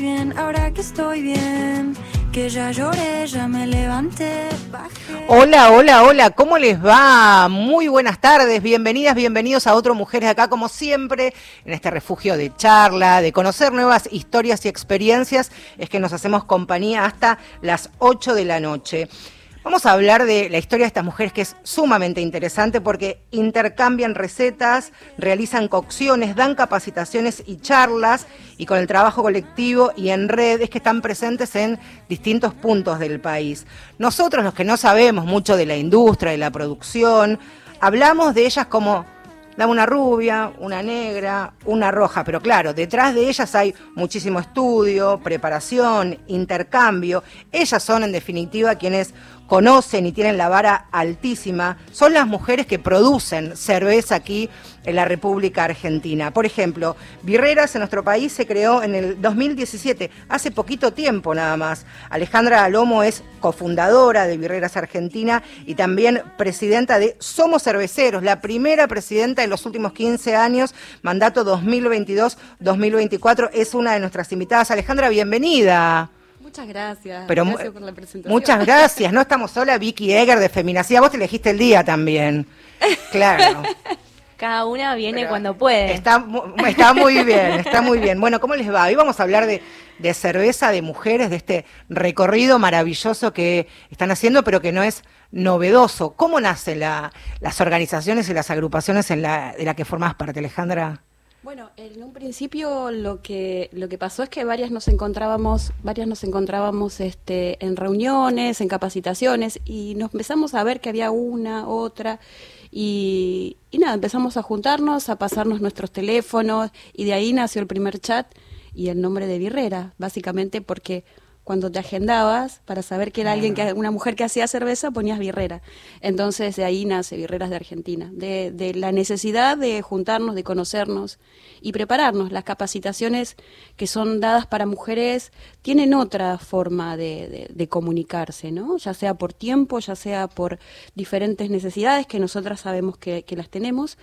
bien, ahora que estoy bien, que ya lloré, ya me. Hola, hola, hola, ¿cómo les va? Muy buenas tardes, bienvenidas, bienvenidos a otro Mujeres Acá, como siempre, en este refugio de charla, de conocer nuevas historias y experiencias, es que nos hacemos compañía hasta las 8 de la noche. Vamos a hablar de la historia de estas mujeres que es sumamente interesante porque intercambian recetas, realizan cocciones, dan capacitaciones y charlas y con el trabajo colectivo y en red es que están presentes en distintos puntos del país. Nosotros los que no sabemos mucho de la industria, de la producción, hablamos de ellas como Dame una rubia, una negra, una roja, pero claro, detrás de ellas hay muchísimo estudio, preparación, intercambio. Ellas son en definitiva quienes conocen y tienen la vara altísima, son las mujeres que producen cerveza aquí en la República Argentina. Por ejemplo, Birreras en nuestro país se creó en el 2017, hace poquito tiempo nada más. Alejandra Alomo es cofundadora de Birreras Argentina y también presidenta de Somos Cerveceros, la primera presidenta en los últimos 15 años, mandato 2022-2024. Es una de nuestras invitadas. Alejandra, bienvenida. Muchas gracias. Pero gracias por la presentación. Muchas gracias. No estamos sola, Vicky Eger de Feminacía. Vos te elegiste el día también. Claro. Cada una viene Pero cuando puede. Está, está muy bien, está muy bien. Bueno, ¿cómo les va? Hoy vamos a hablar de, de cerveza de mujeres, de este recorrido maravilloso que están haciendo, pero que no es novedoso. ¿Cómo nacen la- las organizaciones y las agrupaciones en la, de la que formás parte, Alejandra? Bueno, en un principio lo que lo que pasó es que varias nos encontrábamos, varias nos encontrábamos este en reuniones, en capacitaciones y nos empezamos a ver que había una, otra y, y nada, empezamos a juntarnos, a pasarnos nuestros teléfonos y de ahí nació el primer chat y el nombre de Birrera, básicamente porque cuando te agendabas para saber que era alguien que una mujer que hacía cerveza ponías birrera. Entonces de ahí nace birreras de Argentina. De, de la necesidad de juntarnos de conocernos y prepararnos. Las capacitaciones que son dadas para mujeres tienen otra forma de, de- de comunicarse no ya sea por tiempo ya sea por diferentes necesidades que nosotras sabemos que, que las tenemos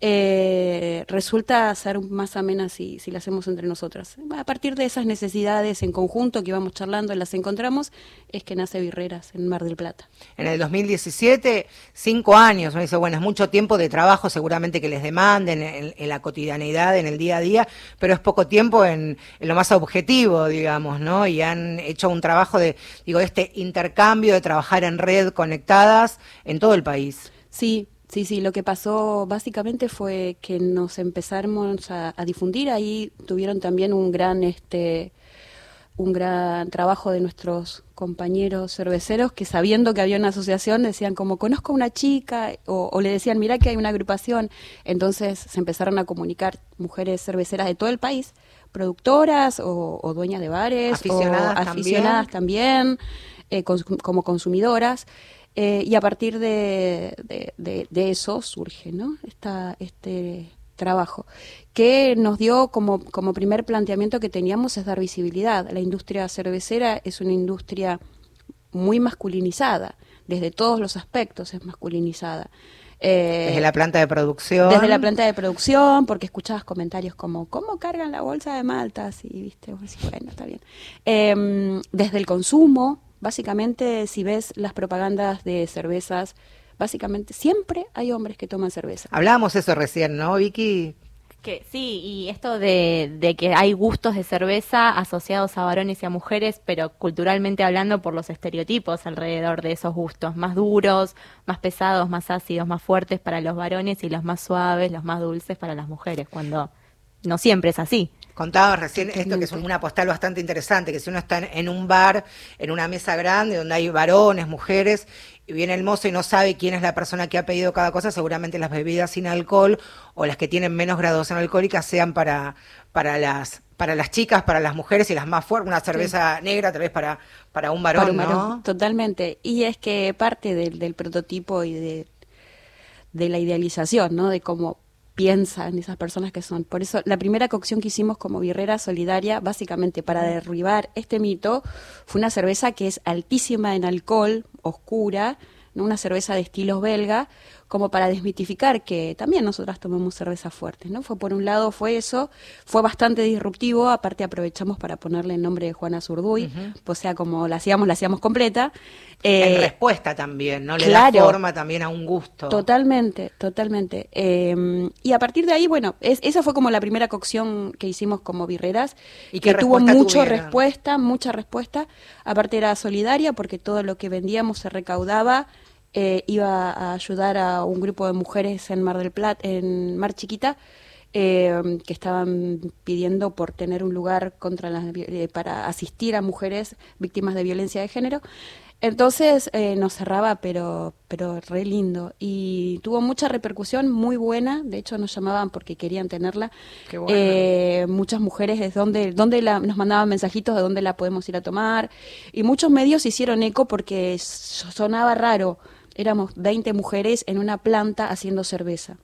eh, resulta ser más amena si, si la hacemos entre nosotras. A partir de esas necesidades en conjunto que íbamos charlando y las encontramos, es que nace Birreras en Mar del Plata. En el 2017, cinco años. Uno dice, bueno, es mucho tiempo de trabajo seguramente que les demanden en, en la cotidianeidad, en el día a día, pero es poco tiempo en, en lo más objetivo, digamos, ¿no? Y han hecho un trabajo de, digo, este intercambio, de trabajar en red, conectadas en todo el país. Sí, sí, sí, lo que pasó básicamente fue que nos empezamos a, a difundir, ahí tuvieron también un gran, este, un gran trabajo de nuestros compañeros cerveceros que sabiendo que había una asociación decían como conozco a una chica o, o le decían mira que hay una agrupación, entonces se empezaron a comunicar mujeres cerveceras de todo el país, productoras o, o dueñas de bares Aficionadas o también. aficionadas también, eh, cons- como consumidoras. Eh, y a partir de, de- de- de eso surge ¿no? Esta, este trabajo, que nos dio como, como primer planteamiento que teníamos es dar visibilidad. La industria cervecera es una industria muy masculinizada, desde todos los aspectos es masculinizada. Eh, Desde la planta de producción. desde la planta de producción, porque escuchabas comentarios como, ¿cómo cargan la bolsa de maltas? Y viste, bueno, está bien. Em, desde el consumo, básicamente, si ves las propagandas de cervezas, básicamente siempre hay hombres que toman cerveza. Hablábamos eso recién, ¿no, Vicky? Que sí, y esto de, de que hay gustos de cerveza asociados a varones y a mujeres, pero culturalmente hablando por los estereotipos alrededor de esos gustos, más duros, más pesados, más ácidos, más fuertes para los varones y los más suaves, los más dulces para las mujeres, cuando no siempre es así. Contaba recién esto que es una postal bastante interesante, que si uno está en, un bar, en una mesa grande donde hay varones, mujeres, y viene el mozo y no sabe quién es la persona que ha pedido cada cosa, seguramente las bebidas sin alcohol o las que tienen menos graduación alcohólica sean para, para las para las chicas, para las mujeres y las más fuertes, una cerveza negra tal vez para, para un varón, Para un ¿no? Totalmente. Y es que parte del, del prototipo y de, de la idealización, ¿no? De cómo piensan esas personas que son. Por eso, la primera cocción que hicimos como birrera solidaria, básicamente para derribar este mito, fue una cerveza que es altísima en alcohol, oscura, ¿no? una cerveza de estilos belga, como para desmitificar que también nosotras tomamos cervezas fuertes, ¿no? Fue por un lado fue eso, fue bastante disruptivo, aparte aprovechamos para ponerle el nombre de Juana Zurduy, o sea, como la hacíamos, la hacíamos completa. En Eh, respuesta también, ¿no? Le claro. da forma también a un gusto. Totalmente, totalmente. Eh, y a partir de ahí, bueno, es- esa fue como la primera cocción que hicimos como birreras, ¿Y que tuvo mucha tuvieron? respuesta, mucha respuesta. Aparte era solidaria porque todo lo que vendíamos se recaudaba, eh, iba a ayudar a un grupo de mujeres en Mar del Plata, en Mar Chiquita, eh, que estaban pidiendo por tener un lugar contra las, eh, para asistir a mujeres víctimas de violencia de género. Entonces eh, nos cerraba, pero, pero re lindo. Y tuvo mucha repercusión, muy buena. De hecho, nos llamaban porque querían tenerla. Qué bueno. Eh, muchas mujeres de dónde, dónde la, nos mandaban mensajitos de dónde la podemos ir a tomar. Y muchos medios hicieron eco porque sonaba raro. Éramos 20 mujeres en una planta haciendo cerveza.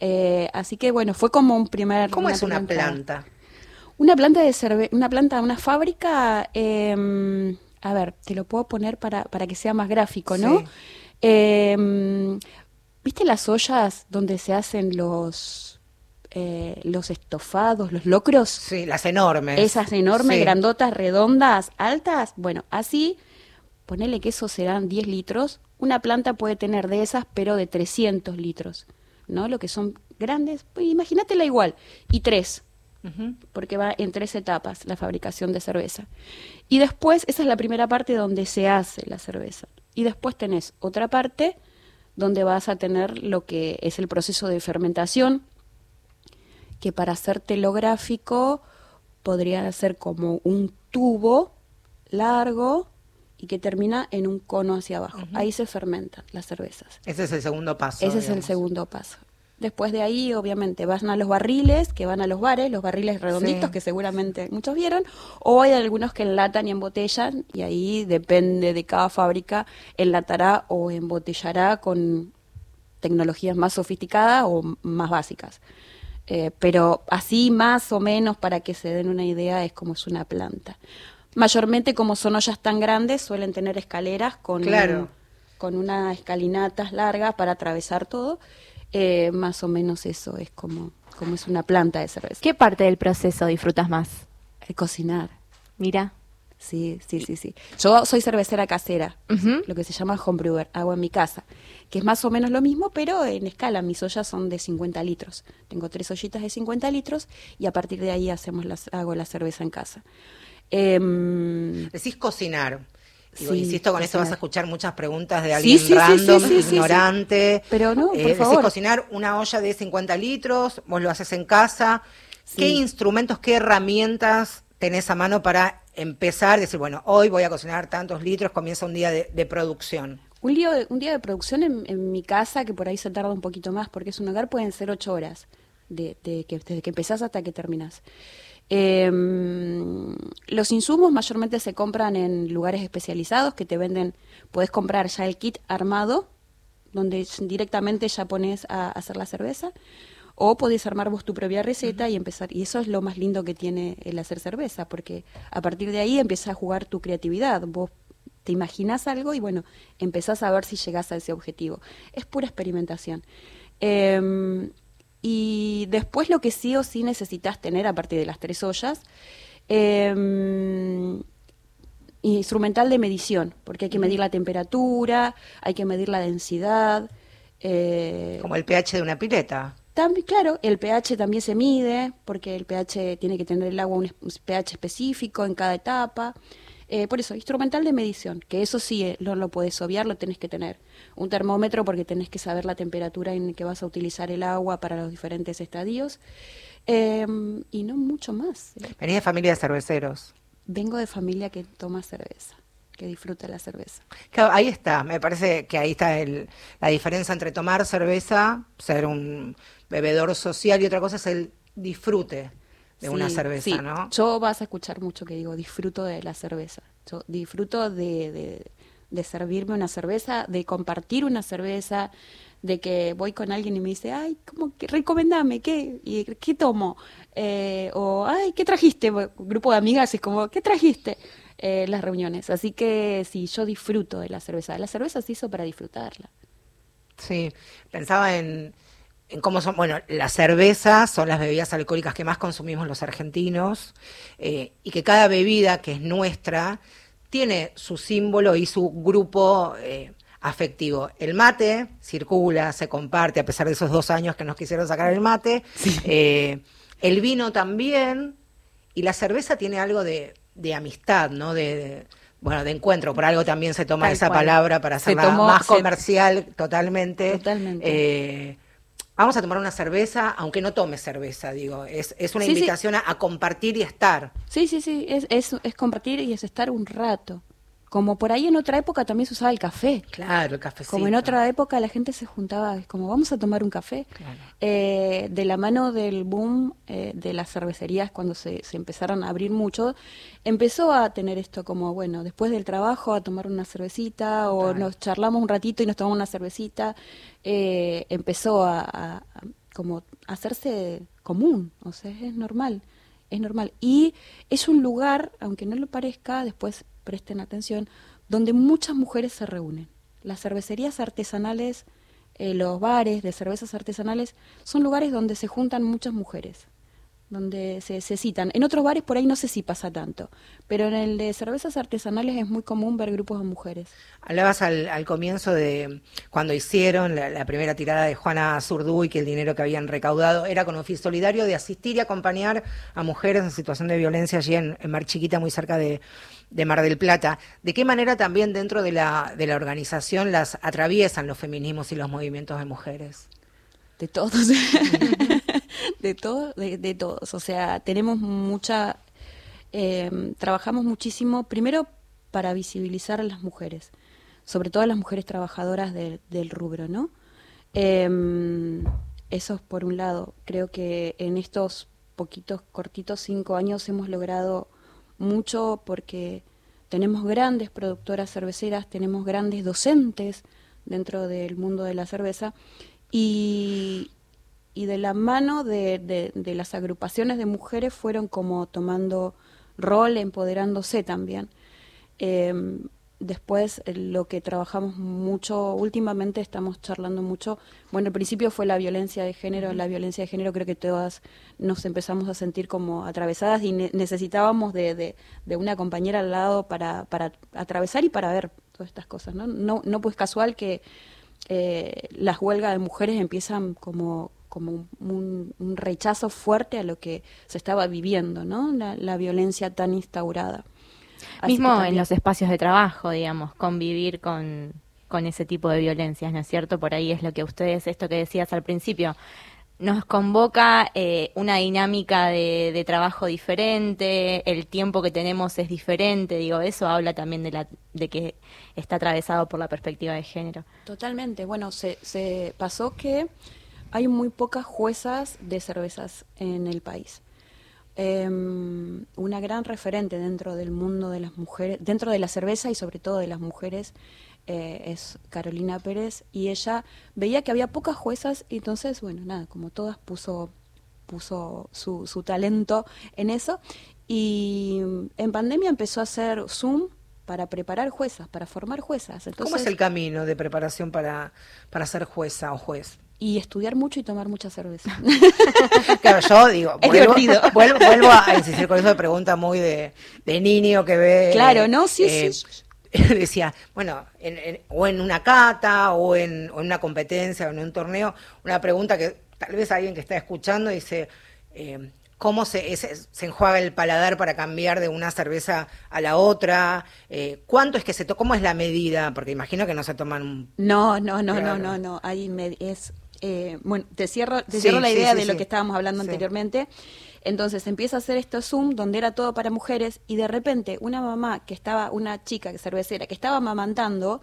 Eh, así que bueno, fue como un primer. ¿Cómo es una planta? Una planta de cerve una planta, una fábrica, eh, a ver, te lo puedo poner para, para que sea más gráfico, ¿no? Sí. Eh, ¿Viste las ollas donde se hacen los, eh, los estofados, los locros? Sí, las enormes. Esas enormes, Sí. grandotas, redondas, altas. Bueno, así, ponele que eso serán 10 litros. Una planta puede tener de esas, pero de 300 litros, ¿no? Lo que son grandes, pues, imagínatela igual. Y tres, porque va en tres etapas la fabricación de cerveza. Y después, esa es la primera parte donde se hace la cerveza. Y después tenés otra parte donde vas a tener lo que es el proceso de fermentación, que para hacértelo gráfico podría ser como un tubo largo y que termina en un cono hacia abajo. Ahí se fermentan las cervezas. Ese es el segundo paso. Ese es el segundo paso. Después de ahí, obviamente, van a los barriles, que van a los bares, los barriles redonditos Sí. que seguramente muchos vieron, o hay algunos que enlatan y embotellan, y ahí depende de cada fábrica, enlatará o embotellará con tecnologías más sofisticadas o más básicas. Eh, pero así más o menos para que se den una idea es como es una planta. Mayormente como son ollas tan grandes suelen tener escaleras con, Claro. con unas escalinatas largas para atravesar todo. Eh, más o menos eso es como, como es una planta de cerveza. ¿Qué parte del proceso disfrutas más? Eh, cocinar. Mira. Sí, sí, sí, sí. Yo soy cervecera casera, lo que se llama homebrewer, hago en mi casa, que es más o menos lo mismo, pero en escala. Mis ollas son de 50 litros. Tengo tres ollitas de 50 litros y a partir de ahí hacemos las, hago la cerveza en casa. Em, Decís cocinar. Digo, Sí, insisto, con esto vas a escuchar muchas preguntas de alguien sí, sí, random, ignorante. Pero no, por decís favor. cocinar una olla de 50 litros, vos lo haces en casa. ¿Qué instrumentos, qué herramientas tenés a mano para empezar? Decir, bueno, hoy voy a cocinar tantos litros, comienza un día de, de producción. Un, de- un día de producción en, en mi casa, que por ahí se tarda un poquito más, porque es un hogar, pueden ser ocho horas, de, de que, desde que empezás hasta que terminás. Em, los insumos mayormente se compran en lugares especializados que te venden, puedes comprar ya el kit armado, donde directamente ya pones a hacer la cerveza, o podés armar vos tu propia receta y empezar. Y eso es lo más lindo que tiene el hacer cerveza, porque a partir de ahí empieza a jugar tu creatividad. Vos te imaginas algo y bueno, empezás a ver si llegás a ese objetivo. Es pura experimentación. Em, y después lo que sí o sí necesitas tener, a partir de las tres ollas, em, instrumental de medición, porque hay que medir la temperatura, hay que medir la densidad. eh, Como el pH de una pileta. también, claro, el pH también se mide, porque el pH tiene que tener el agua un pH específico en cada etapa. Eh, por eso, instrumental de medición, que eso sí eh, no lo puedes obviar, lo tenés que tener. Un termómetro porque tenés que saber la temperatura en que vas a utilizar el agua para los diferentes estadios. Em, y no mucho más. ¿eh? Venís de familia de cerveceros. Vengo de familia que toma cerveza, que disfruta la cerveza. Claro, ahí está, me parece que ahí está el, la diferencia entre tomar cerveza, ser un bebedor social y otra cosa es el disfrute de una cerveza, sí. ¿no? Yo vas a escuchar mucho que digo, disfruto de la cerveza. Yo disfruto de, de- de servirme una cerveza, de compartir una cerveza, de que voy con alguien y me dice, ay, ¿cómo que recomendame? ¿Qué? ¿Y qué tomo? Eh, o, ay, ¿qué trajiste? Un grupo de amigas es como, ¿qué trajiste? Eh, las reuniones. Así que sí, yo disfruto de la cerveza. La cerveza se hizo para disfrutarla. Sí, pensaba en, en cómo son, bueno, las cervezas son las bebidas alcohólicas que más consumimos los argentinos eh, y que cada bebida que es nuestra tiene su símbolo y su grupo eh, afectivo. El mate circula, se comparte, a pesar de esos dos años que nos quisieron sacar el mate. Eh, el vino también y la cerveza tiene algo de, de amistad, ¿no? De, de- bueno, de encuentro. Por algo también se toma Tal esa cual. palabra para hacerla tomó- más se- comercial totalmente. Totalmente. Eh, vamos a tomar una cerveza, aunque no tome cerveza, digo. Es, es una Sí, sí. invitación a, a compartir y estar. Sí, sí, sí, es, es, es compartir y es estar un rato. Como por ahí en otra época también se usaba el café. Claro, el cafecito. Como en otra época la gente se juntaba, es como vamos a tomar un café. Claro. Eh, de la mano del boom eh, de las cervecerías, cuando se, se empezaron a abrir mucho, empezó a tener esto como, bueno, después del trabajo a tomar una cervecita o nos charlamos un ratito y nos tomamos una cervecita. Eh, empezó a, a- a como hacerse común, o sea, es normal, es normal. Y es un lugar, aunque no lo parezca, después presten atención, donde muchas mujeres se reúnen. Las cervecerías artesanales, eh, los bares de cervezas artesanales, son lugares donde se juntan muchas mujeres, donde se, citan. En otros bares por ahí no sé si pasa tanto, pero en el de cervezas artesanales es muy común ver grupos de mujeres. Hablabas al, al comienzo de cuando hicieron la, la primera tirada de Juana Zurduy, que el dinero que habían recaudado era con un fin solidario de asistir y acompañar a mujeres en situación de violencia allí en, en Mar Chiquita, muy cerca de, de Mar del Plata. ¿De qué manera también dentro de la, de la organización las atraviesan los feminismos y los movimientos de mujeres? De todos. de todos, de, todos. O sea, tenemos mucha. eh, trabajamos muchísimo, primero para visibilizar a las mujeres, sobre todo a las mujeres trabajadoras de- del rubro, ¿no? Eh, eso es por un lado. Creo que en estos poquitos, cortitos cinco años hemos logrado mucho porque tenemos grandes productoras cerveceras, tenemos grandes docentes dentro del mundo de la cerveza y, y de la mano de, de- las agrupaciones de mujeres fueron como tomando rol, empoderándose también. Eh, después, eh, lo que trabajamos mucho, últimamente estamos charlando mucho, bueno, al principio fue la violencia de género, la violencia de género creo que todas nos empezamos a sentir como atravesadas y ne- necesitábamos de, de- de una compañera al lado para, para atravesar y para ver todas estas cosas, ¿no? No, no pues casual que eh, las huelgas de mujeres empiezan como como un, un- un rechazo fuerte a lo que se estaba viviendo, ¿no? La, la violencia tan instaurada. Así Mismo en los espacios de trabajo, digamos, convivir con, con ese tipo de violencias, ¿no es cierto? Por ahí es lo que ustedes, esto que decías al principio, nos convoca eh, una dinámica de, de trabajo diferente, el tiempo que tenemos es diferente, digo, eso habla también de, la, de que está atravesado por la perspectiva de género. Totalmente. Bueno, se, se pasó que hay muy pocas juezas de cervezas en el país. Em, una gran referente dentro del mundo de las mujeres, dentro de la cerveza y sobre todo de las mujeres, eh, es Carolina Pérez y ella veía que había pocas juezas y entonces, bueno, nada, como todas puso puso su, su talento en eso y en pandemia empezó a hacer Zoom para preparar juezas, para formar juezas. Entonces, ¿Cómo es el camino de preparación para, para ser jueza o juez? Y estudiar mucho y tomar mucha cerveza. Claro, yo digo, Es vuelvo, divertido. vuelvo, vuelvo a insistir con eso de pregunta muy de, de niño que ve. Claro, ¿no? Sí, eh, sí. Decía, bueno, en- en- o en una cata, o en, o en una competencia, o en un torneo, una pregunta que tal vez alguien que está escuchando dice, eh, ¿cómo se, se enjuaga el paladar para cambiar de una cerveza a la otra? Eh, ¿Cuánto es que se toma? ¿Cómo es la medida? Porque imagino que no se toman un No, no, no, Claro. no, no, no. Ahí me- es eh, bueno, te cierro, te Sí, cierro la idea sí, de lo que estábamos hablando anteriormente. Entonces empieza a hacer esto Zoom donde era todo para mujeres y de repente una mamá que estaba, una chica que cervecera que estaba amamantando,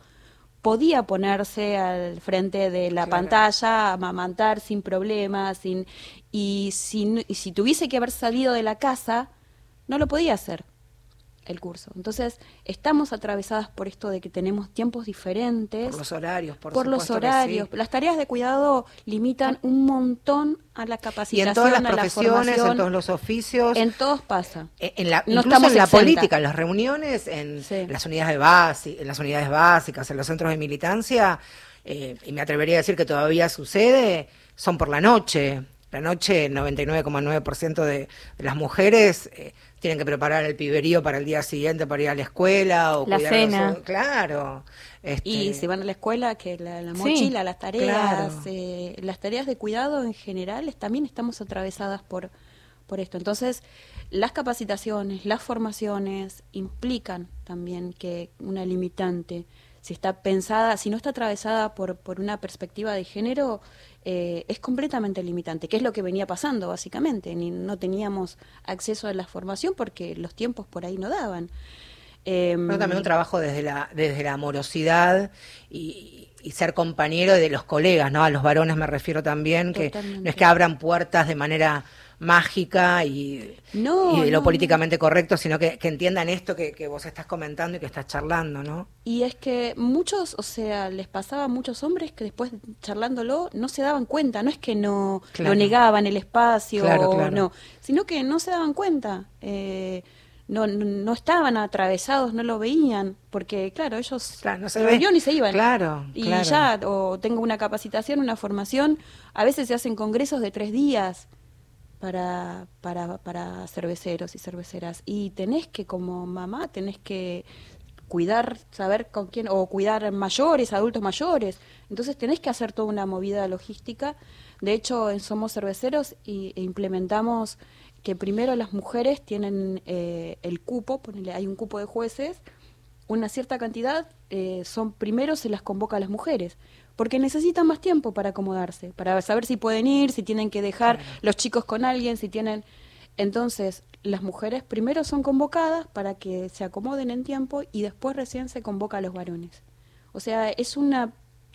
podía ponerse al frente de la Claro. pantalla, amamantar sin problemas, sin, y, si, y si tuviese que haber salido de la casa, no lo podía hacer el curso. Entonces, estamos atravesadas por esto de que tenemos tiempos diferentes Por los horarios, por, por los horarios. sí. Las tareas de cuidado limitan un montón a la Y capacitación, en todas las la profesiones, en todos los oficios. En todos pasa. Eh, en la, No incluso estamos en la política, en las reuniones, en Sí. las unidades en las unidades básicas, en los centros de militancia, eh, y me atrevería a decir que todavía sucede, son por la noche. La noche, el 99,9% de, de las mujeres eh, tienen que preparar el piberío para el día siguiente para ir a la escuela o La los- cena. claro. este, Y si van a la escuela, que la, la Sí, mochila, las tareas, claro. eh, las tareas de cuidado en general, también estamos atravesadas por, por esto. Entonces, las capacitaciones, las formaciones implican también que una limitante, si está pensada, si no está atravesada por, por una perspectiva de género, eh, es completamente limitante, que es lo que venía pasando básicamente. Ni, no teníamos acceso a la formación porque los tiempos por ahí no daban. Em, Pero también un trabajo desde la, desde la amorosidad y, y ser compañero de los colegas, ¿no? A los varones me refiero también, que Totalmente. no es que abran puertas de manera mágica y, No, y lo no, políticamente correcto, sino que, que entiendan esto que, que vos estás comentando y que estás charlando, ¿no? Y es que muchos, o sea, les pasaba a muchos hombres que después charlándolo no se daban cuenta, no es que no Claro. lo negaban el espacio, Claro, claro. no, sino que no se daban cuenta, eh, no, no, no estaban atravesados, no lo veían, porque claro, ellos Claro, no se reunían y se iban. Claro, Y claro. ya, o tengo una capacitación, una formación, a veces se hacen congresos de tres días para, para, para cerveceros y cerveceras. Y tenés que, como mamá, tenés que cuidar, saber con quién, o cuidar mayores, adultos mayores. Entonces tenés que hacer toda una movida logística. De hecho, en Somos Cerveceros y, e implementamos que primero las mujeres tienen eh, el cupo, ponele, hay un cupo de jueces, una cierta cantidad, eh, son primero se las convoca a las mujeres, porque necesitan más tiempo para acomodarse, para saber si pueden ir, si tienen que dejar los chicos con alguien, si tienen... Entonces, las mujeres primero son convocadas para que se acomoden en tiempo y después recién se convoca a los varones. O sea, es una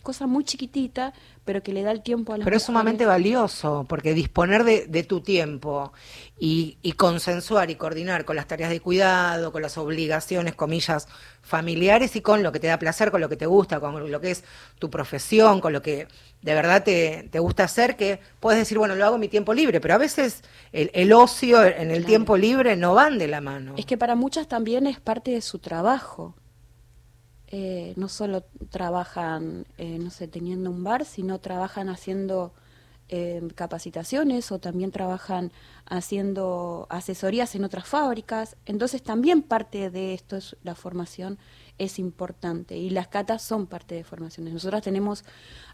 cosa muy chiquitita, pero que le da el tiempo a las Pero es sumamente valioso, porque disponer de, de tu tiempo y, y consensuar y coordinar con las tareas de cuidado, con las obligaciones, comillas, familiares y con lo que te da placer, con lo que te gusta, con lo que es tu profesión, con lo que de verdad te, te gusta hacer, que puedes decir, bueno, lo hago en mi tiempo libre, pero a veces el, el ocio en el Claro. tiempo libre no van de la mano. Es que para muchas también es parte de su trabajo. Eh, no solo trabajan, eh, no sé, teniendo un bar, sino trabajan haciendo eh, capacitaciones o también trabajan haciendo asesorías en otras fábricas. Entonces también parte de esto es la formación es importante y las catas son parte de formaciones. Nosotras tenemos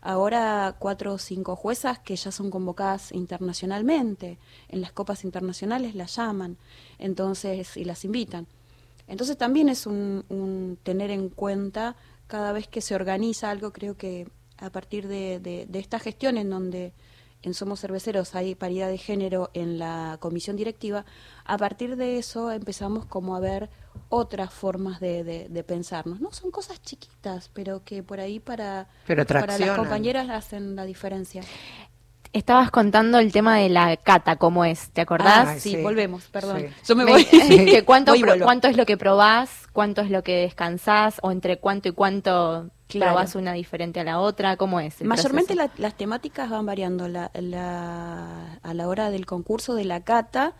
ahora cuatro o cinco juezas que ya son convocadas internacionalmente. En las copas internacionales las llaman, entonces y las invitan. Entonces también es un, un tener en cuenta cada vez que se organiza algo, creo que a partir de, de, de esta gestión en donde en Somos Cerveceros hay paridad de género en la comisión directiva, a partir de eso empezamos como a ver otras formas de, de, de pensarnos. No son cosas chiquitas, pero que por ahí para, Pero para las compañeras hacen la diferencia. Estabas contando el tema de la cata, ¿cómo es? ¿Te acordás? Sí, sí. volvemos, perdón. Sí. Yo me Me- voy. que cuánto, Voy y pro- vuelvo. cuánto es lo que probás, cuánto es lo que descansás, o entre cuánto y cuánto Claro. probás una diferente a la otra, ¿cómo es? el Mayormente la- las temáticas van variando. La, la- a la hora del concurso de la cata,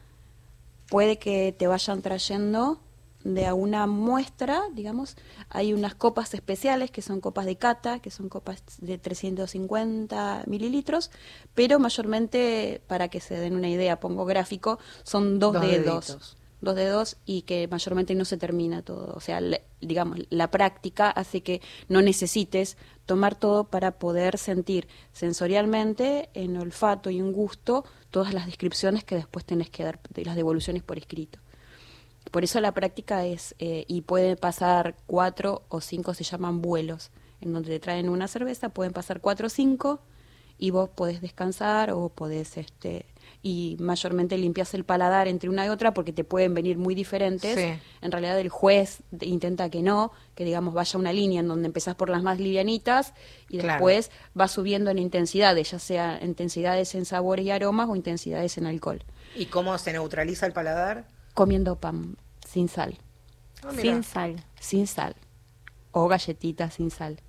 puede que te vayan trayendo de a una muestra, digamos, hay unas copas especiales que son copas de cata, que son copas de 350 mililitros, pero mayormente, para que se den una idea, pongo gráfico, son dos, Dos dedos. deditos. Dos dedos y que mayormente no se termina todo. O sea, le- digamos, la práctica hace que no necesites tomar todo para poder sentir sensorialmente, en olfato y en gusto, todas las descripciones que después tenés que dar, de las devoluciones por escrito. Por eso la práctica es, eh, y puede pasar cuatro o cinco, se llaman vuelos, en donde te traen una cerveza, pueden pasar cuatro o cinco, y vos podés descansar o podés este y mayormente limpias el paladar entre una y otra porque te pueden venir muy diferentes. Sí. En realidad el juez intenta que no, que digamos vaya una línea en donde empezás por las más livianitas y Claro. después vas subiendo en intensidades, ya sea intensidades en sabores y aromas o intensidades en alcohol. ¿Y cómo se neutraliza el paladar? Comiendo pan sin sal, Ah. Sin sal. sin sal o galletitas sin sal.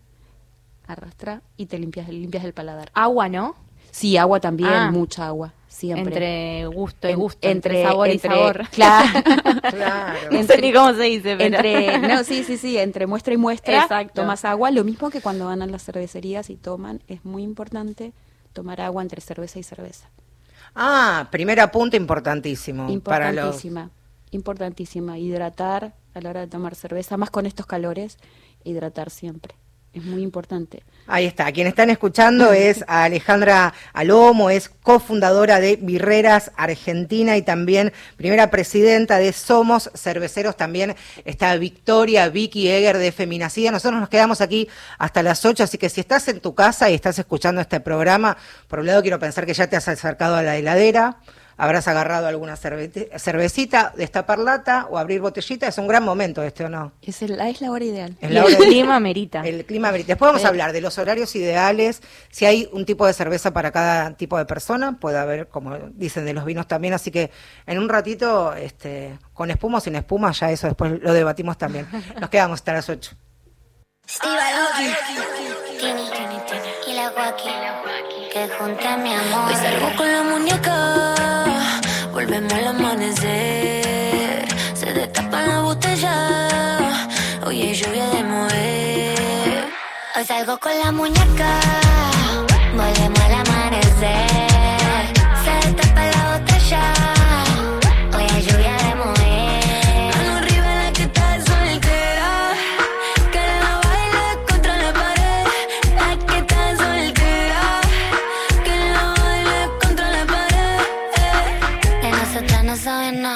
Arrastra y te limpias, limpias el paladar. Agua, ¿no? Sí, agua también, Ah. mucha agua, siempre. Entre gusto y En- gusto, entre, sabor entre- y sabor. Claro. Claro. No sé ni cómo se dice, pero... entre, no, sí, sí, sí, entre muestra y muestra, Exacto. tomas agua, lo mismo que cuando van a las cervecerías y toman, es muy importante tomar agua entre cerveza y cerveza. Ah, primer apunte importantísimo. Importantísima, importantísima, hidratar a la hora de tomar cerveza, más con estos calores, hidratar siempre, es muy importante. Ahí está. Quien están escuchando es a Alejandra Alomo, es cofundadora de Birreras Argentina y también primera presidenta de Somos Cerveceros. También está Victoria Vicky Eger de Feminacida. Nosotros nos quedamos aquí hasta las 8, así que si estás en tu casa y estás escuchando este programa, por un lado quiero pensar que ya te has acercado a la heladera. Habrás agarrado alguna cervete- cervecita, destapar lata o abrir botellita. Es un gran momento este, ¿o no? Es, el- es la hora ideal. Es el de- clima merita. el clima brit- Después vamos a hablar de los horarios ideales, si hay un tipo de cerveza para cada tipo de persona, puede haber, como dicen, de los vinos también, así que en un ratito, este, con espuma o sin espuma, ya eso después lo debatimos también. Nos quedamos hasta las 8. Tini, y la guaki, que junta mi amor. Hoy salgo con la muñeca, volvemos al amanecer. Se destapa la botella, hay lluvia de mover. Hoy salgo con la muñeca, volvemos al amanecer.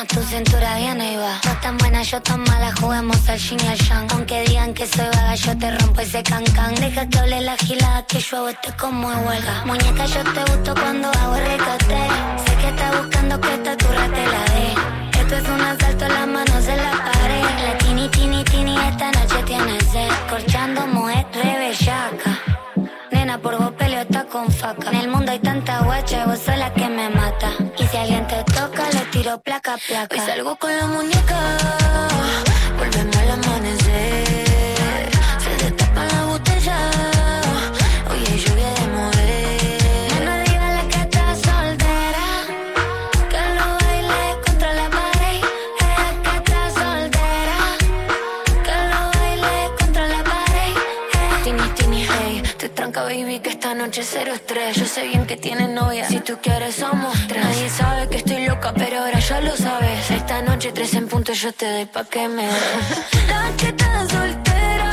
Tu cintura viene y va. Vos tan buena, yo tan mala, juguemos al yin y al yang. Aunque digan que soy vaga, yo te rompo ese cancan. Deja que hable la gilada, que yo hago este como de huelga. Muñeca, yo te gusto cuando hago recate. Sé que estás buscando que esta turra te la dé. Esto es un asalto, las manos en la pared. La tini, tini, tini, esta noche tiene sed. Corchando mujer, re bellaca. Nena, por vos peleo está con faca. En el mundo hay tanta guacha y vos sos la que me mata. Y si alguien te placa, placa. Hoy salgo con la muñeca, volvemos al amanecer. Se destapa la botella, noche es cero estrés. Yo sé bien que tienes novia, si tú quieres somos tres. Nadie sabe que estoy loca, pero ahora ya lo sabes. Esta noche tres en punto yo te doy pa' que me des. La soltera,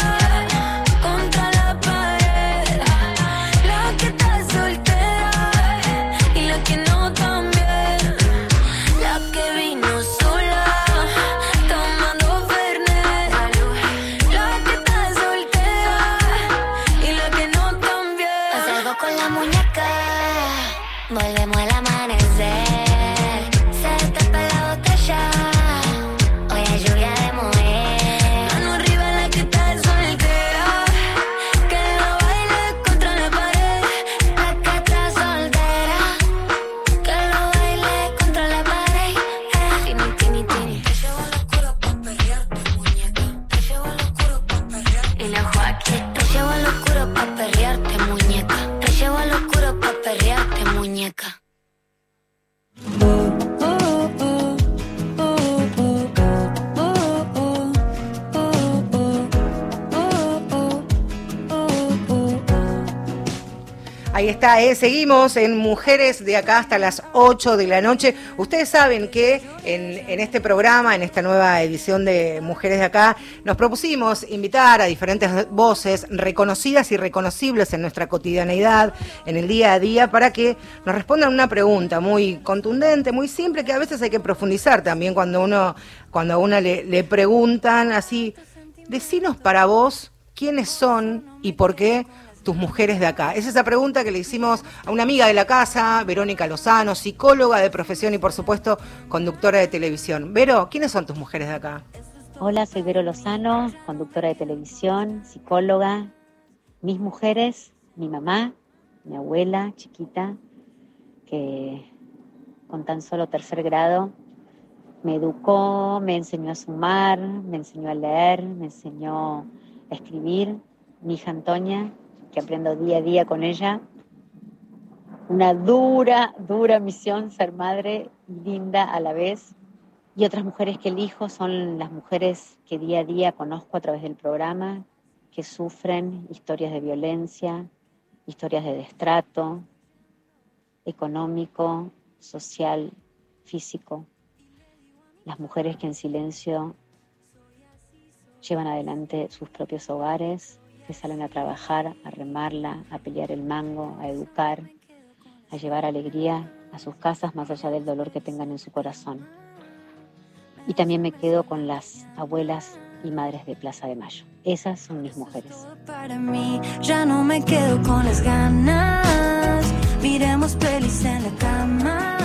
¿eh? seguimos en Mujeres de acá hasta las 8 de la noche. Ustedes saben que en, en este programa, en esta nueva edición de Mujeres de acá, nos propusimos invitar a diferentes voces reconocidas y reconocibles en nuestra cotidianeidad, en el día a día, para que nos respondan una pregunta muy contundente, muy simple, que a veces hay que profundizar también cuando uno, cuando a una le, le preguntan así, decinos para vos quiénes son y por qué tus mujeres de acá? Es esa pregunta que le hicimos a una amiga de la casa, Verónica Lozano, psicóloga de profesión y por supuesto conductora de televisión. Vero, ¿quiénes son tus mujeres de acá? Hola, soy Vero Lozano, conductora de televisión, psicóloga. Mis mujeres, mi mamá, mi abuela chiquita, que con tan solo tercer grado me educó, me enseñó a sumar, me enseñó a leer, me enseñó a escribir. Mi hija Antonia, que aprendo día a día con ella. Una dura, dura misión ser madre, linda a la vez. Y otras mujeres que elijo son las mujeres que día a día conozco a través del programa, que sufren historias de violencia, historias de destrato económico, social, físico las mujeres que en silencio llevan adelante sus propios hogares, que salen a trabajar, a remarla, a pelear el mango, a educar, a llevar alegría a sus casas más allá del dolor que tengan en su corazón. Y también me quedo con las abuelas y madres de Plaza de Mayo. Esas son mis mujeres. Ya no me quedo con las ganas. En la cama.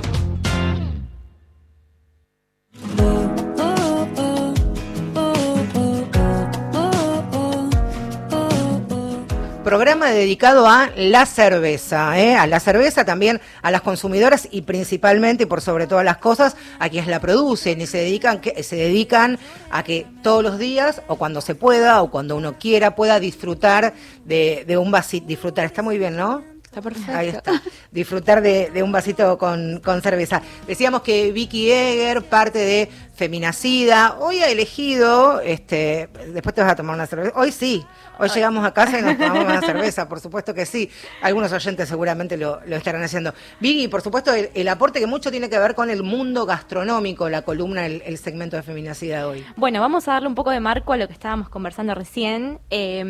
Programa dedicado a la cerveza, ¿eh? a la cerveza también a las consumidoras y principalmente por sobre todas las cosas a quienes la producen y se dedican, que, se dedican a que todos los días o cuando se pueda o cuando uno quiera pueda disfrutar de, de un vasito, disfrutar, está muy bien, ¿no? Está perfecto. Ahí está. Disfrutar de, de un vasito con, con, cerveza. Decíamos que Vicky Eger, parte de Feminacida, hoy ha elegido, este, después te vas a tomar una cerveza. Hoy sí, hoy llegamos a casa y nos tomamos una cerveza, por supuesto que sí. Algunos oyentes seguramente lo, lo estarán haciendo. Vicky, por supuesto, el, el, aporte que mucho tiene que ver con el mundo gastronómico, la columna, el, el segmento de Feminacida hoy. Bueno, vamos a darle un poco de marco a lo que estábamos conversando recién. Eh,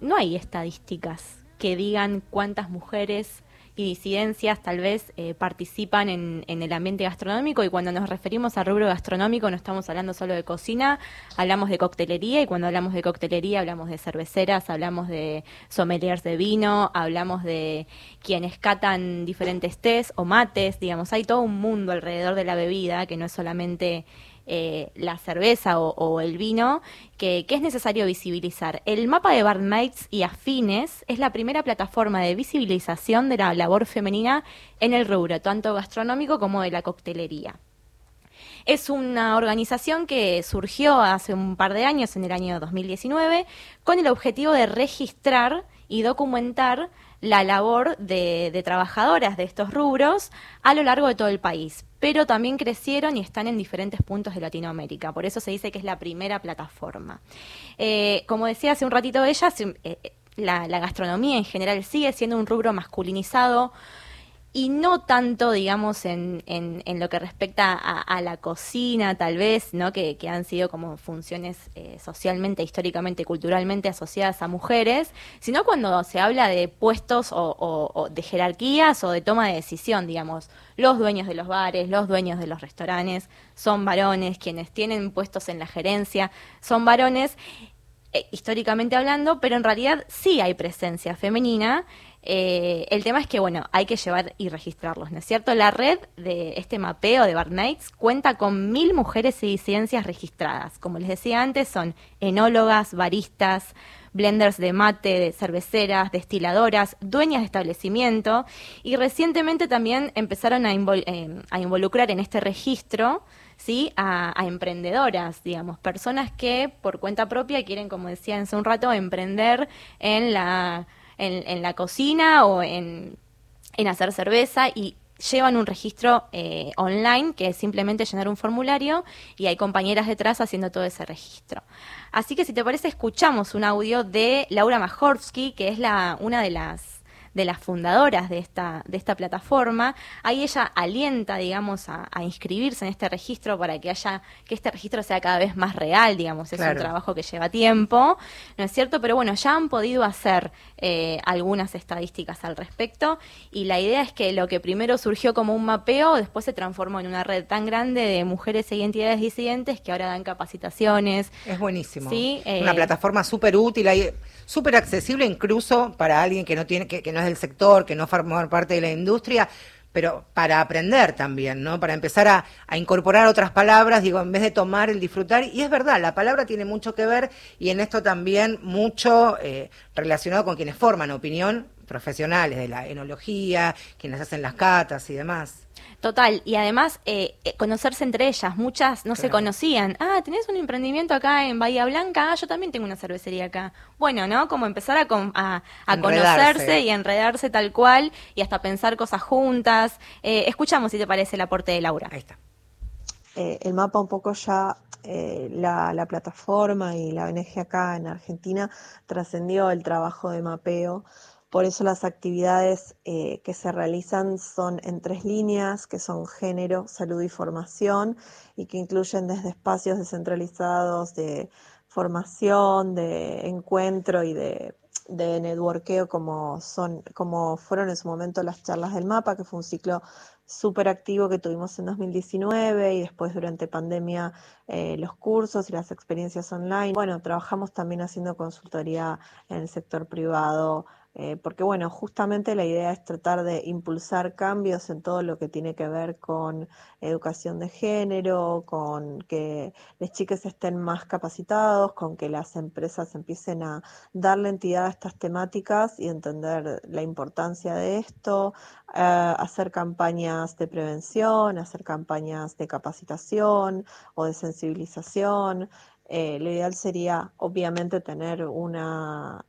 no hay estadísticas que digan cuántas mujeres y disidencias tal vez eh, participan en, en, el ambiente gastronómico. Y cuando nos referimos al rubro gastronómico no estamos hablando solo de cocina, hablamos de coctelería. Y cuando hablamos de coctelería hablamos de cerveceras, hablamos de sommeliers de vino, hablamos de quienes catan diferentes tés o mates, digamos, hay todo un mundo alrededor de la bebida que no es solamente eh, la cerveza o, el vino, que, que, es necesario visibilizar. El mapa de Barmaids y Afines es la primera plataforma de visibilización de la labor femenina en el rubro, tanto gastronómico como de la coctelería. Es una organización que surgió hace un par de años, en el año 2019, con el objetivo de registrar y documentar la labor de, trabajadoras de estos rubros a lo largo de todo el país, pero también crecieron y están en diferentes puntos de Latinoamérica. Por eso se dice que es la primera plataforma. Eh, como decía hace un ratito ella, eh, la, la gastronomía en general sigue siendo un rubro masculinizado y no tanto, digamos, en, en, lo que respecta a, la cocina, tal vez, ¿no? Que, que han sido como funciones eh, socialmente, históricamente, culturalmente asociadas a mujeres, sino cuando se habla de puestos o, de jerarquías o de toma de decisión, digamos. Los dueños de los bares, los dueños de los restaurantes son varones, quienes tienen puestos en la gerencia son varones, eh, históricamente hablando, pero en realidad sí hay presencia femenina. Eh, el tema es que, bueno, hay que llevar y registrarlos, ¿no es cierto? La red de este mapeo de Barnaids cuenta con mil mujeres y disidencias registradas. Como les decía antes, son enólogas, baristas, blenders de mate, de cerveceras, destiladoras, dueñas de establecimiento y recientemente también empezaron a, eh, a involucrar en este registro ¿sí? A, a, emprendedoras, digamos, personas que por cuenta propia quieren, como decía hace un rato, emprender en la en, en la cocina o en, en, hacer cerveza y llevan un registro eh, online que es simplemente llenar un formulario y hay compañeras detrás haciendo todo ese registro. Así que si te parece escuchamos un audio de Laura Majorsky, que es la, una de las de las fundadoras de esta, de esta plataforma. Ahí ella alienta, digamos, a, inscribirse en este registro para que haya, que este registro sea cada vez más real, digamos, es un trabajo que lleva tiempo, ¿no es cierto? Pero bueno, ya han podido hacer eh, algunas estadísticas al respecto y la idea es que lo que primero surgió como un mapeo, después se transformó en una red tan grande de mujeres e identidades disidentes que ahora dan capacitaciones. Es buenísimo. ¿sí? una eh, plataforma súper útil, súper accesible incluso para alguien que no tiene que, que no del sector, que no forma parte de la industria, pero para aprender también, ¿no? Para empezar a, incorporar otras palabras, digo, en vez de tomar el disfrutar. Y es verdad, la palabra tiene mucho que ver y en esto también mucho eh, relacionado con quienes forman opinión, profesionales de la enología, quienes hacen las catas y demás. Total, y además eh, eh, conocerse entre ellas, muchas no se conocían. Ah, tenés un emprendimiento acá en Bahía Blanca, ah, yo también tengo una cervecería acá. Bueno, ¿no? Como empezar a, a, conocerse y enredarse tal cual y hasta pensar cosas juntas. Eh, escuchamos si te parece el aporte de Laura. Ahí está. el mapa un poco ya la, la, plataforma y la ONG acá en Argentina trascendió el trabajo de mapeo por eso las actividades eh, que se realizan son en tres líneas, que son género, salud y formación, y que incluyen desde espacios descentralizados de formación, de encuentro y de, de networkeo como, son, como fueron en su momento las charlas del mapa, que fue un ciclo súper activo que tuvimos en 2019 y después durante pandemia eh, los cursos y las experiencias online. Bueno, trabajamos también haciendo consultoría en el sector privado eh, porque bueno, justamente la idea es tratar de impulsar cambios en todo lo que tiene que ver con educación de género, con que las chicas estén más capacitados, con que las empresas empiecen a darle entidad a estas temáticas y entender la importancia de esto, eh, hacer campañas de prevención, hacer campañas de capacitación o de sensibilización. Eh, lo ideal sería, obviamente, tener una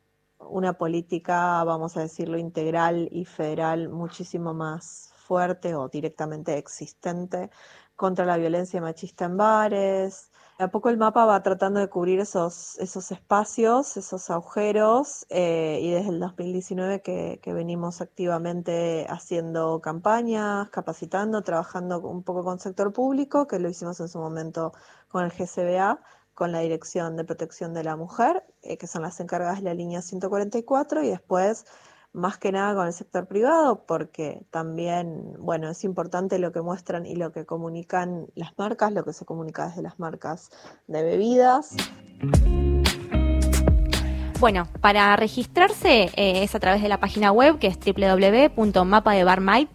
una política, vamos a decirlo, integral y federal muchísimo más fuerte o directamente existente contra la violencia machista en bares. A poco el mapa va tratando de cubrir esos, esos espacios, esos agujeros, eh, y desde el 2019 que, que, venimos activamente haciendo campañas, capacitando, trabajando un poco con sector público, que lo hicimos en su momento con el GCBA, con la Dirección de Protección de la Mujer, eh, que son las encargadas de la línea 144, y después más que nada con el sector privado, porque también, bueno, es importante lo que muestran y lo que comunican las marcas, lo que se comunica desde las marcas de bebidas. Bueno, para registrarse eh, es a través de la página web que es www.mapadebarmai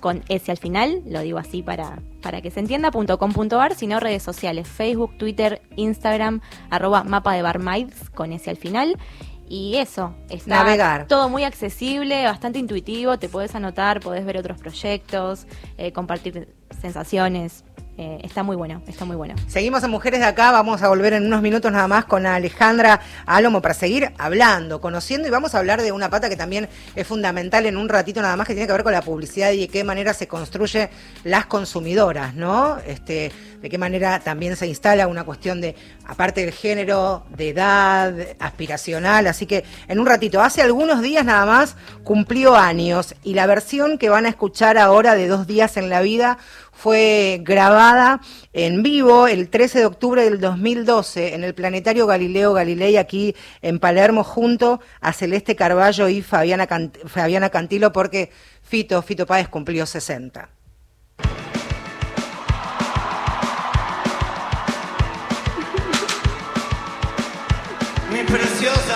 con S al final, lo digo así para, para que se entienda, .com.ar, sino redes sociales, Facebook, Twitter, Instagram, arroba mapa de Barmaids con S al final. Y eso, está todo muy accesible, bastante intuitivo, te puedes anotar, podés ver otros proyectos, eh, compartir sensaciones, eh, está muy bueno, está muy bueno. Seguimos en Mujeres de Acá, vamos a volver en unos minutos nada más con Alejandra Alomo para seguir hablando, conociendo y vamos a hablar de una pata que también es fundamental en un ratito nada más que tiene que ver con la publicidad y de qué manera se construye las consumidoras, ¿no? Este, de qué manera también se instala una cuestión de, aparte del género, de edad, aspiracional, así que en un ratito, hace algunos días nada más cumplió años y la versión que van a escuchar ahora de dos días en la vida fue grabada en vivo el 13 de octubre del 2012 en el Planetario Galileo Galilei aquí en Palermo junto a Celeste Carballo y Fabiana, Fabiana Cantilo porque Fito, Fito Páez cumplió 60. Mi preciosa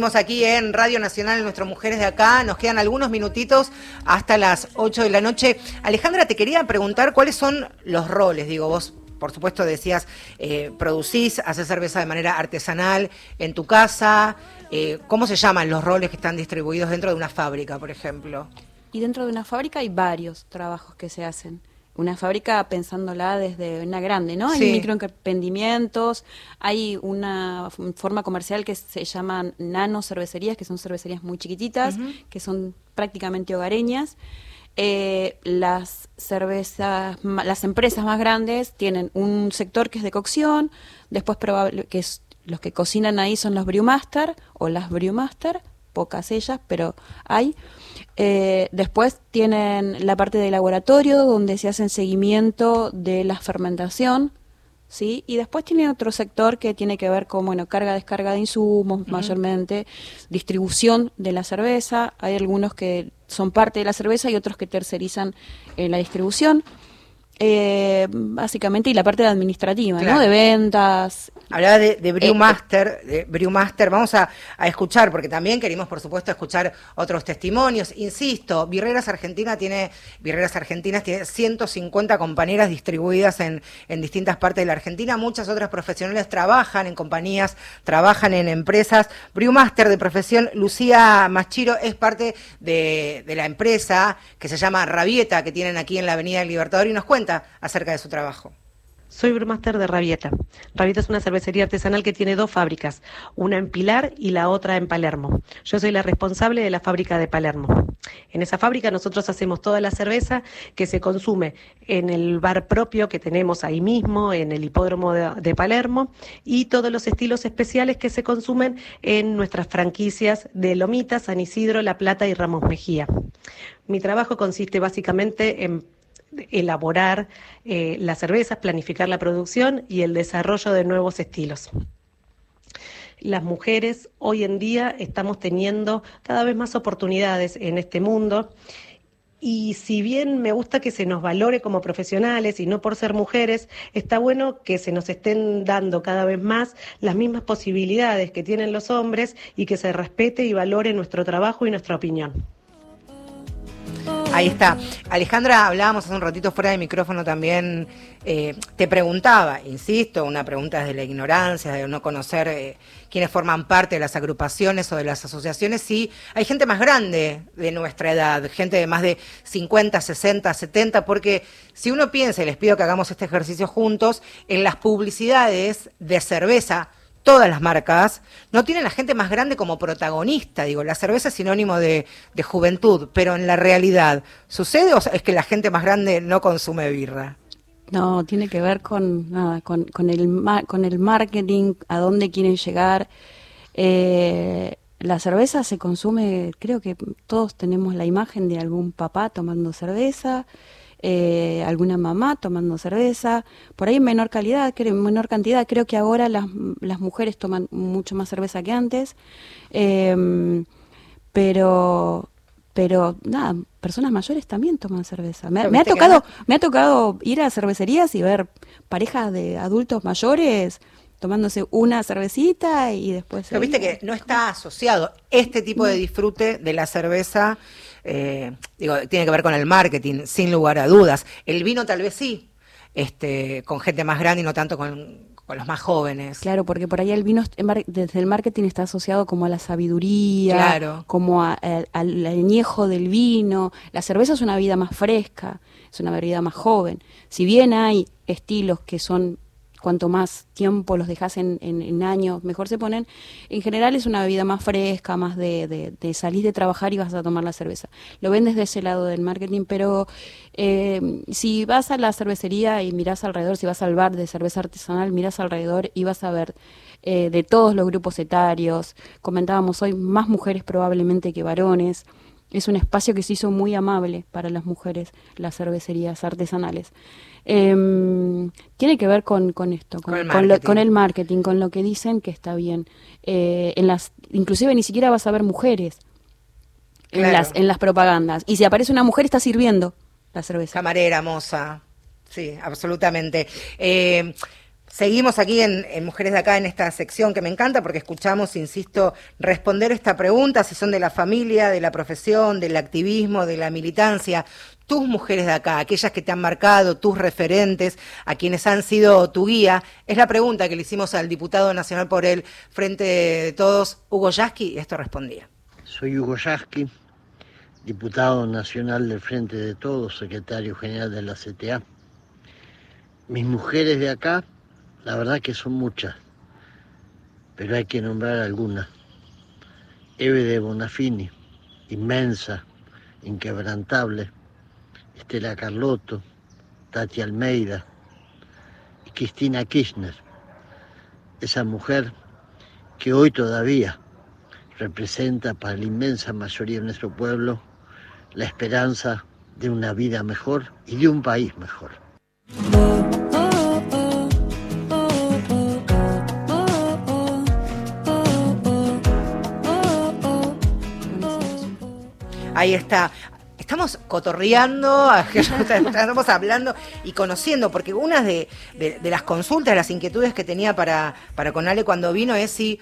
Aquí en Radio Nacional, Nuestras Mujeres de Acá. Nos quedan algunos minutitos hasta las 8 de la noche. Alejandra, te quería preguntar cuáles son los roles. Digo, vos, por supuesto, decías, eh, producís, haces cerveza de manera artesanal en tu casa. Eh, ¿Cómo se llaman los roles que están distribuidos dentro de una fábrica, por ejemplo? Y dentro de una fábrica hay varios trabajos que se hacen. Una fábrica pensándola desde una grande, ¿no? Sí. Hay microemprendimientos, hay una forma comercial que se llaman nano cervecerías, que son cervecerías muy chiquititas, que son prácticamente hogareñas. Eh, las cervezas, las empresas más grandes tienen un sector que es de cocción, después probable que es, los que cocinan ahí son los brewmaster o las brewmaster, pocas ellas, pero hay. Eh, después tienen la parte de laboratorio donde se hacen seguimiento de la fermentación, ¿sí? Y después tienen otro sector que tiene que ver con, bueno, carga, descarga de insumos, mayormente, distribución de la cerveza. Hay algunos que son parte de la cerveza y otros que tercerizan eh, la distribución. Eh, básicamente, y la parte administrativa, Claro. ¿no? De ventas. Hablaba de, de Eh, Brewmaster, de Brewmaster. Vamos a, a escuchar, porque también queremos, por supuesto, escuchar otros testimonios. Insisto, Birreras Argentina tiene, Birreras Argentinas tiene 150 compañeras distribuidas en, en distintas partes de la Argentina. Muchas otras profesionales trabajan en compañías, trabajan en empresas. Brewmaster de profesión, Lucía Machiro, es parte de, de la empresa que se llama Rabieta, que tienen aquí en la Avenida del Libertador, y nos cuenta acerca de su trabajo. Soy brewmaster de Rabieta. Rabieta es una cervecería artesanal que tiene dos fábricas, una en Pilar y la otra en Palermo. Yo soy la responsable de la fábrica de Palermo. En esa fábrica nosotros hacemos toda la cerveza que se consume en el bar propio que tenemos ahí mismo, en el hipódromo de, de Palermo, y todos los estilos especiales que se consumen en nuestras franquicias de Lomita, San Isidro, La Plata y Ramos Mejía. Mi trabajo consiste básicamente en elaborar eh, las cervezas, planificar la producción y el desarrollo de nuevos estilos. Las mujeres hoy en día estamos teniendo cada vez más oportunidades en este mundo y si bien me gusta que se nos valore como profesionales y no por ser mujeres, está bueno que se nos estén dando cada vez más las mismas posibilidades que tienen los hombres y que se respete y valore nuestro trabajo y nuestra opinión. Ahí está. Alejandra, hablábamos hace un ratito fuera de micrófono también, eh, te preguntaba, insisto, una pregunta desde la ignorancia, de no conocer eh, quiénes forman parte de las agrupaciones o de las asociaciones, si hay gente más grande de nuestra edad, gente de más de 50, 60, 70, porque si uno piensa, y les pido que hagamos este ejercicio juntos, en las publicidades de cerveza, todas las marcas, no tienen la gente más grande como protagonista. Digo, la cerveza es sinónimo de, de juventud, pero en la realidad, ¿sucede o es que la gente más grande no consume birra? No, tiene que ver con, nada, con, el, con el marketing, a dónde quieren llegar. Eh, la cerveza se consume, creo que todos tenemos la imagen de algún papá tomando cerveza, eh, alguna mamá tomando cerveza, por ahí en menor calidad, creo, en menor cantidad. Creo que ahora las, las mujeres toman mucho más cerveza que antes. Eh, pero pero nada, personas mayores también toman cerveza. Me, ha que tocado, me ha tocado ir a cervecerías y ver parejas de adultos mayores tomándose una cervecita y después Pero viste que no está asociado este tipo de disfrute de la cerveza, eh, digo, tiene que ver con el marketing, sin lugar a dudas. El vino tal vez sí, este, con gente más grande y no tanto con, con los más jóvenes. Claro, porque por ahí el vino desde el marketing está asociado como a la sabiduría, Claro. como a- a- al añejo del vino. La cerveza es una bebida más fresca, es una bebida más joven. Si bien hay estilos que son cuanto más tiempo los dejas en, años, mejor se ponen. En general es una bebida más fresca, más de, de, de salir de trabajar y vas a tomar la cerveza. Lo ven desde ese lado del marketing, pero eh, si vas a la cervecería y miras alrededor, si vas al bar de cerveza artesanal, miras alrededor y vas a ver eh, de todos los grupos etarios. Comentábamos hoy, más mujeres probablemente que varones. Es un espacio que se hizo muy amable para las mujeres, las cervecerías artesanales. Em, tiene que ver con, con esto, con, Con el con lo- marketing. con el marketing, con lo que dicen que está bien. Eh, en las, inclusive ni siquiera vas a ver mujeres en, las, en las propagandas. Y si aparece una mujer está sirviendo la cerveza. Camarera, moza. Sí, absolutamente. Eh, seguimos aquí en, en Mujeres de Acá en esta sección que me encanta porque escuchamos, insisto, responder esta pregunta, si son de la familia, de la profesión, del activismo, de la militancia. Tus mujeres de acá, aquellas que te han marcado, tus referentes, a quienes han sido tu guía, es la pregunta que le hicimos al diputado nacional por el Frente de Todos, Hugo Yasky, y esto respondía. Soy Hugo Yasky, diputado nacional del Frente de Todos, secretario general de la CTA. Mis mujeres de acá, la verdad que son muchas, pero hay que nombrar algunas. Eve de Bonafini, inmensa, inquebrantable. Estela Carlotto, Tati Almeida y Cristina Kirchner, esa mujer que hoy todavía representa para la inmensa mayoría de nuestro pueblo la esperanza de una vida mejor y de un país mejor. Ahí está. Estamos cotorreando, estamos hablando y conociendo, porque una de, de- de las consultas, las inquietudes que tenía para, para con Ale cuando vino es si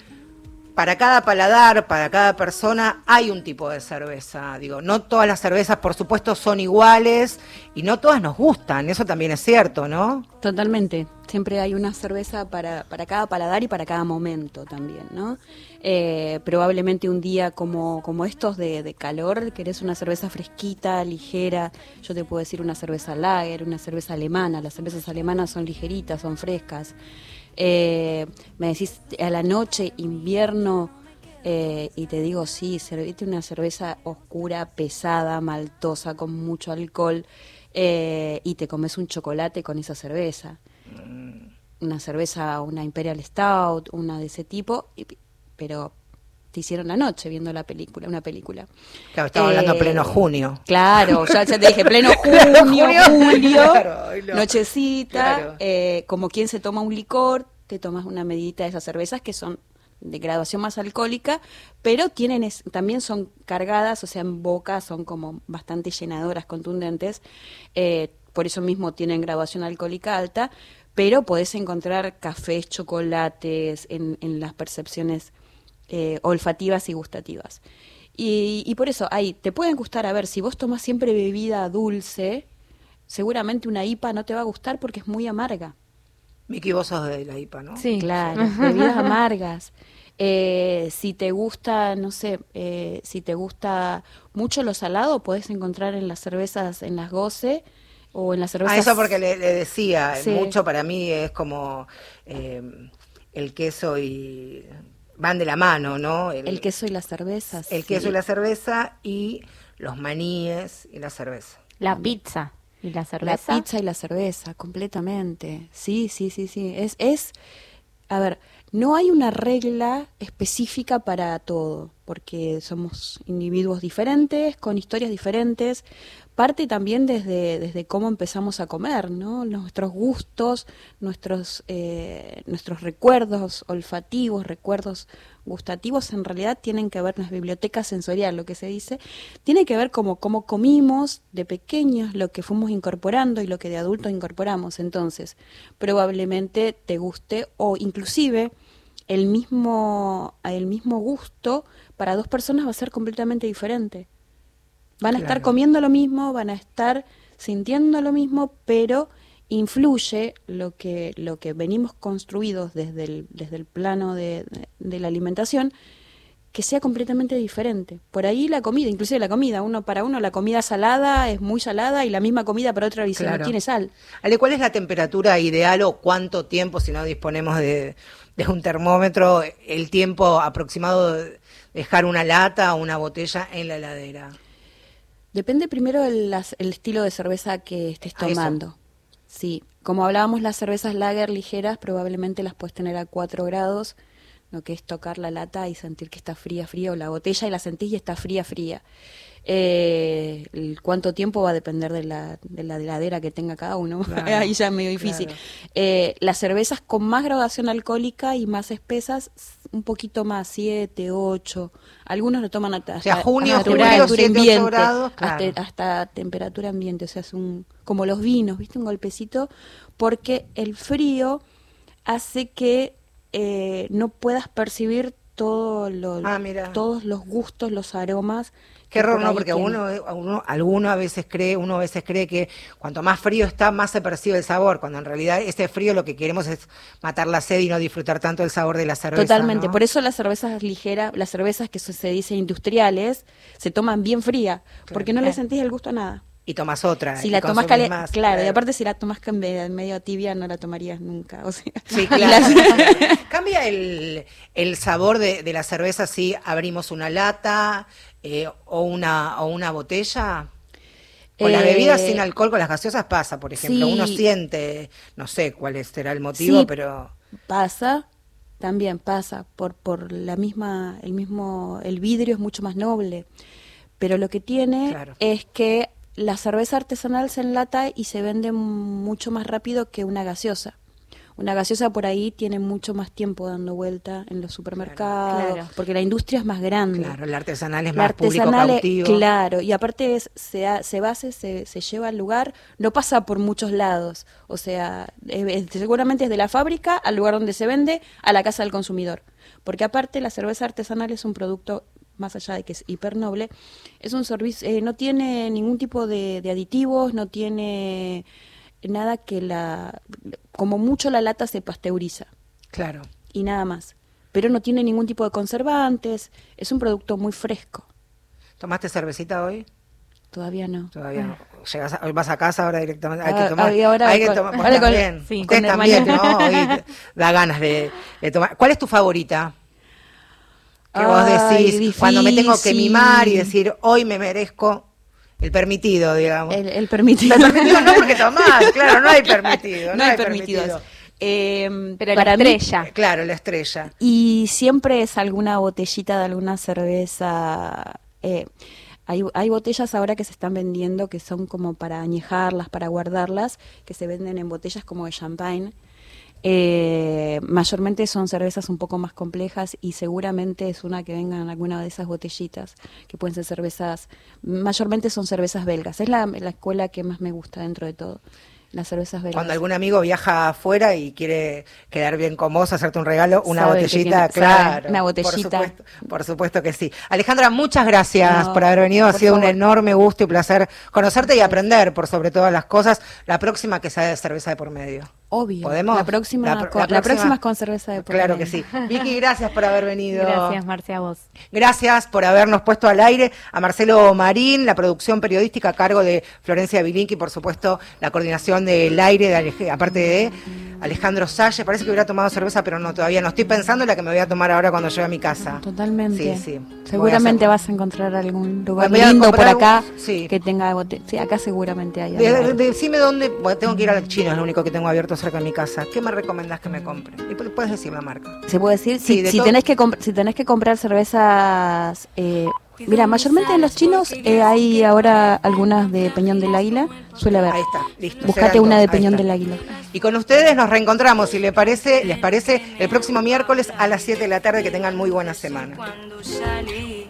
para cada paladar, para cada persona, hay un tipo de cerveza. Digo, no todas las cervezas, por supuesto, son iguales y no todas nos gustan. Eso también es cierto, ¿no? Totalmente. Siempre hay una cerveza para, para cada paladar y para cada momento también, ¿no? Eh, probablemente un día como, como estos de, de calor, querés una cerveza fresquita, ligera. Yo te puedo decir una cerveza lager, una cerveza alemana. Las cervezas alemanas son ligeritas, son frescas. Eh, me decís a la noche, invierno, eh, y te digo, sí, servite una cerveza oscura, pesada, maltosa, con mucho alcohol, eh, y te comes un chocolate con esa cerveza. Una cerveza, una Imperial Stout, una de ese tipo, y- pero te hicieron la noche viendo la película, una película. Claro, estaba hablando Eh, pleno junio. Claro, ya, ya te dije, pleno junio, junio. julio, Claro, no. nochecita, Claro. eh, como quien se toma un licor, te tomas una medidita de esas cervezas que son de graduación más alcohólica, pero tienen es- también son cargadas, o sea, en boca son como bastante llenadoras, contundentes, eh, por eso mismo tienen graduación alcohólica alta, pero podés encontrar cafés, chocolates en, en las percepciones eh, olfativas y gustativas. Y, y por eso, ahí, te pueden gustar, a ver, si vos tomás siempre bebida dulce, seguramente una IPA no te va a gustar porque es muy amarga. Miki, vos sos de la IPA, ¿no? Sí. Claro, bebidas amargas. Eh, si te gusta, no sé, eh, si te gusta mucho lo salado, podés encontrar en las cervezas, en las goce o en las cervezas. Ah, eso porque le, le decía, Sí. mucho para mí es como eh, el queso y van de la mano, ¿no? El queso y las cervezas. el queso y la cerveza y los maníes y la cerveza. La pizza y la La cerveza. pizza y la cerveza, completamente. Sí, sí, sí, sí. Es, es, a ver, no hay una regla específica para todo, porque somos individuos diferentes, con historias diferentes. Parte también desde, desde cómo empezamos a comer, ¿no? Nuestros gustos, nuestros, eh, nuestros recuerdos olfativos, recuerdos gustativos, en realidad tienen que ver, las bibliotecas sensorial, lo que se dice, tiene que ver como cómo comimos de pequeños, lo que fuimos incorporando y lo que de adultos incorporamos. Entonces, probablemente te guste o inclusive el mismo, el mismo gusto para dos personas va a ser completamente diferente. Van a estar comiendo lo mismo, van a estar sintiendo lo mismo, pero influye lo que, lo que venimos construidos desde el, desde el plano de, de- de la alimentación, que sea completamente diferente. Por ahí la comida, inclusive la comida, uno para uno la comida salada es muy salada y la misma comida para otra dice Claro. no tiene sal. Ale, ¿cuál es la temperatura ideal o cuánto tiempo, si no disponemos de, de un termómetro, el tiempo aproximado de dejar una lata o una botella en la heladera? Depende primero el, las- el estilo de cerveza que estés Ah, tomando. Sí, como hablábamos, las cervezas lager ligeras probablemente las puedes tener a 4 grados, lo que es tocar la lata y sentir que está fría, fría, o la botella y la sentís y está fría, fría. Eh, el cuánto tiempo va a depender de la, de la heladera que tenga cada uno. Claro, Ahí ya es medio difícil. claro. Eh, las cervezas con más graduación alcohólica y más espesas, un poquito más, 7, 8. Algunos lo toman hasta, sea, hasta- junio, hasta julio, temperatura 7, 8 ambiente, grados, hasta- claro. hasta temperatura ambiente, o sea, es un como los vinos, ¿viste? Un golpecito, porque el frío hace que eh, no puedas percibir todo lo, Ah, todos los gustos, los aromas. Qué error, por ¿no? Porque uno, a uno, alguno a veces cree, uno a veces cree que cuanto más frío está, más se percibe el sabor, cuando en realidad ese frío lo que queremos es matar la sed y no disfrutar tanto el sabor de la cerveza. Totalmente, ¿no? por eso las cervezas ligeras, las cervezas que se, dicen industriales, se toman bien fría, porque no le Claro. sentís el gusto a nada. Y tomas otra. Si y la tomás consumís caliente, más, claro, y aparte si la tomás can- medio, tibia no la tomarías nunca, o sea. Sí, claro. las- Cambia el, el sabor de, de la cerveza si abrimos una lata eh, o, una, o una botella. Con las Eh, bebidas sin alcohol, con las gaseosas pasa, por ejemplo. sí. Uno siente, no sé cuál será el motivo, Sí, pero pasa, también pasa, por, por la misma, el mismo, el vidrio es mucho más noble. Pero lo que tiene Claro. es que la cerveza artesanal se enlata y se vende mucho más rápido que una gaseosa. Una gaseosa por ahí tiene mucho más tiempo dando vuelta en los supermercados, Claro. porque la industria es más grande. Claro, el artesanal es La más público artesanal es- cautivo. Claro, y aparte es, se, se base, se, se lleva al lugar, no pasa por muchos lados. O sea, es- seguramente es de la fábrica al lugar donde se vende, a la casa del consumidor. Porque aparte la cerveza artesanal es un producto, más allá de que es hiper noble, es un servicio, eh, no tiene ningún tipo de, de aditivos, no tiene nada que la, como mucho la lata se pasteuriza Claro. y nada más. Pero no tiene ningún tipo de conservantes, es un producto muy fresco. ¿Tomaste cervecita hoy? Todavía no. Todavía no. Llegas a- vas a casa ahora directamente. Hay que Ah, tomar. ah, ahora hay que tomar. ahora con- también. sí, el también. ¿no? Hoy da ganas de, de tomar. ¿Cuál es tu favorita? Que vos decís, cuando me tengo que mimar y decir, hoy me merezco el permitido, digamos. El, el permitido. El permitido no porque tomás, claro, no hay permitido. No hay permitidos. Eh, Pero para la mí- estrella. Claro, la estrella. Y siempre es alguna botellita de alguna cerveza. eh, hay, hay botellas ahora que se están vendiendo que son como para añejarlas, para guardarlas, que se venden en botellas como de champagne. Eh, mayormente son cervezas un poco más complejas y seguramente es una que venga en alguna de esas botellitas, que pueden ser cervezas, mayormente son cervezas belgas. Es la, la escuela que más me gusta dentro de todo, las cervezas belgas. Cuando algún amigo viaja afuera y quiere quedar bien con vos, hacerte un regalo, una Sabe botellita, tiene- sabe, claro. una Por botellita. supuesto, por supuesto que sí. Alejandra, muchas gracias No, por haber venido. Ha por sido un enorme gusto y placer conocerte y aprender por sobre todas las cosas. La próxima que sea de cerveza de por medio. Obvio. ¿Podemos? La próxima, La pro- con- la la próxima, es con cerveza de por Claro que medio. sí. Vicky, gracias por haber venido. Gracias, Marcia, a vos. Gracias por habernos puesto al aire a Marcelo Marín, la producción periodística a cargo de Florencia Bilinki, por supuesto, la coordinación del aire, de aparte de Alejandro Salle. Parece que hubiera tomado cerveza, pero no, todavía no. Estoy pensando en la que me voy a tomar ahora cuando llegue a mi casa. Totalmente. Sí, sí. Seguramente a vas a encontrar algún lugar lindo por acá un- sí. que tenga bote- Sí, acá seguramente hay. De- decime dónde. bueno, tengo que ir al chino, es lo único que tengo abierto cerca de mi casa. ¿Qué me recomendás que me compre? Y pu- puedes decir la marca. Se puede decir, Sí, si, si tenés que si tenés que comprar cervezas, eh, mira, mayormente en los chinos eh, hay ahora algunas de Peñón del Águila, suele haber. Ahí está, listo. Buscate una de Peñón del Águila. Y con ustedes nos reencontramos, si les parece, les parece, el próximo miércoles a las 7 de la tarde. Que tengan muy buena semana. Cuando salí,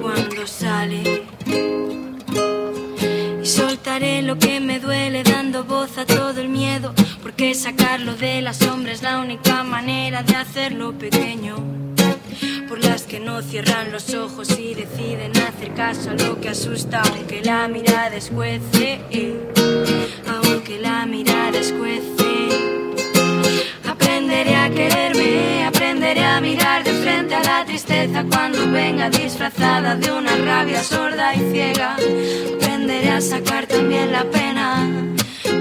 cuando salí, y soltaré lo que me duele dando voz a todo el miedo, porque sacarlo de la sombra es la única manera de hacerlo pequeño. Por las que no cierran los ojos y deciden hacer caso a lo que asusta, aunque la mirada escuece, aunque la mirada escuece. Aprenderé a quererme, aprenderé a mirar de frente a la tristeza cuando venga disfrazada de una rabia sorda y ciega. Aprenderé a sacar también la pena,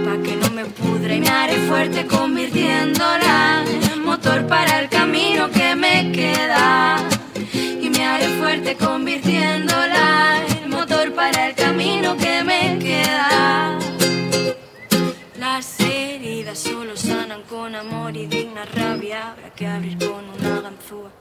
pa' que no me pudra y me haré fuerte convirtiéndola. En motor para el camino que me queda. Y me haré fuerte convirtiéndola. En motor para el camino que me queda. Las heridas solo sanan con amor y digna rabia, habrá que abrir con una ganzúa.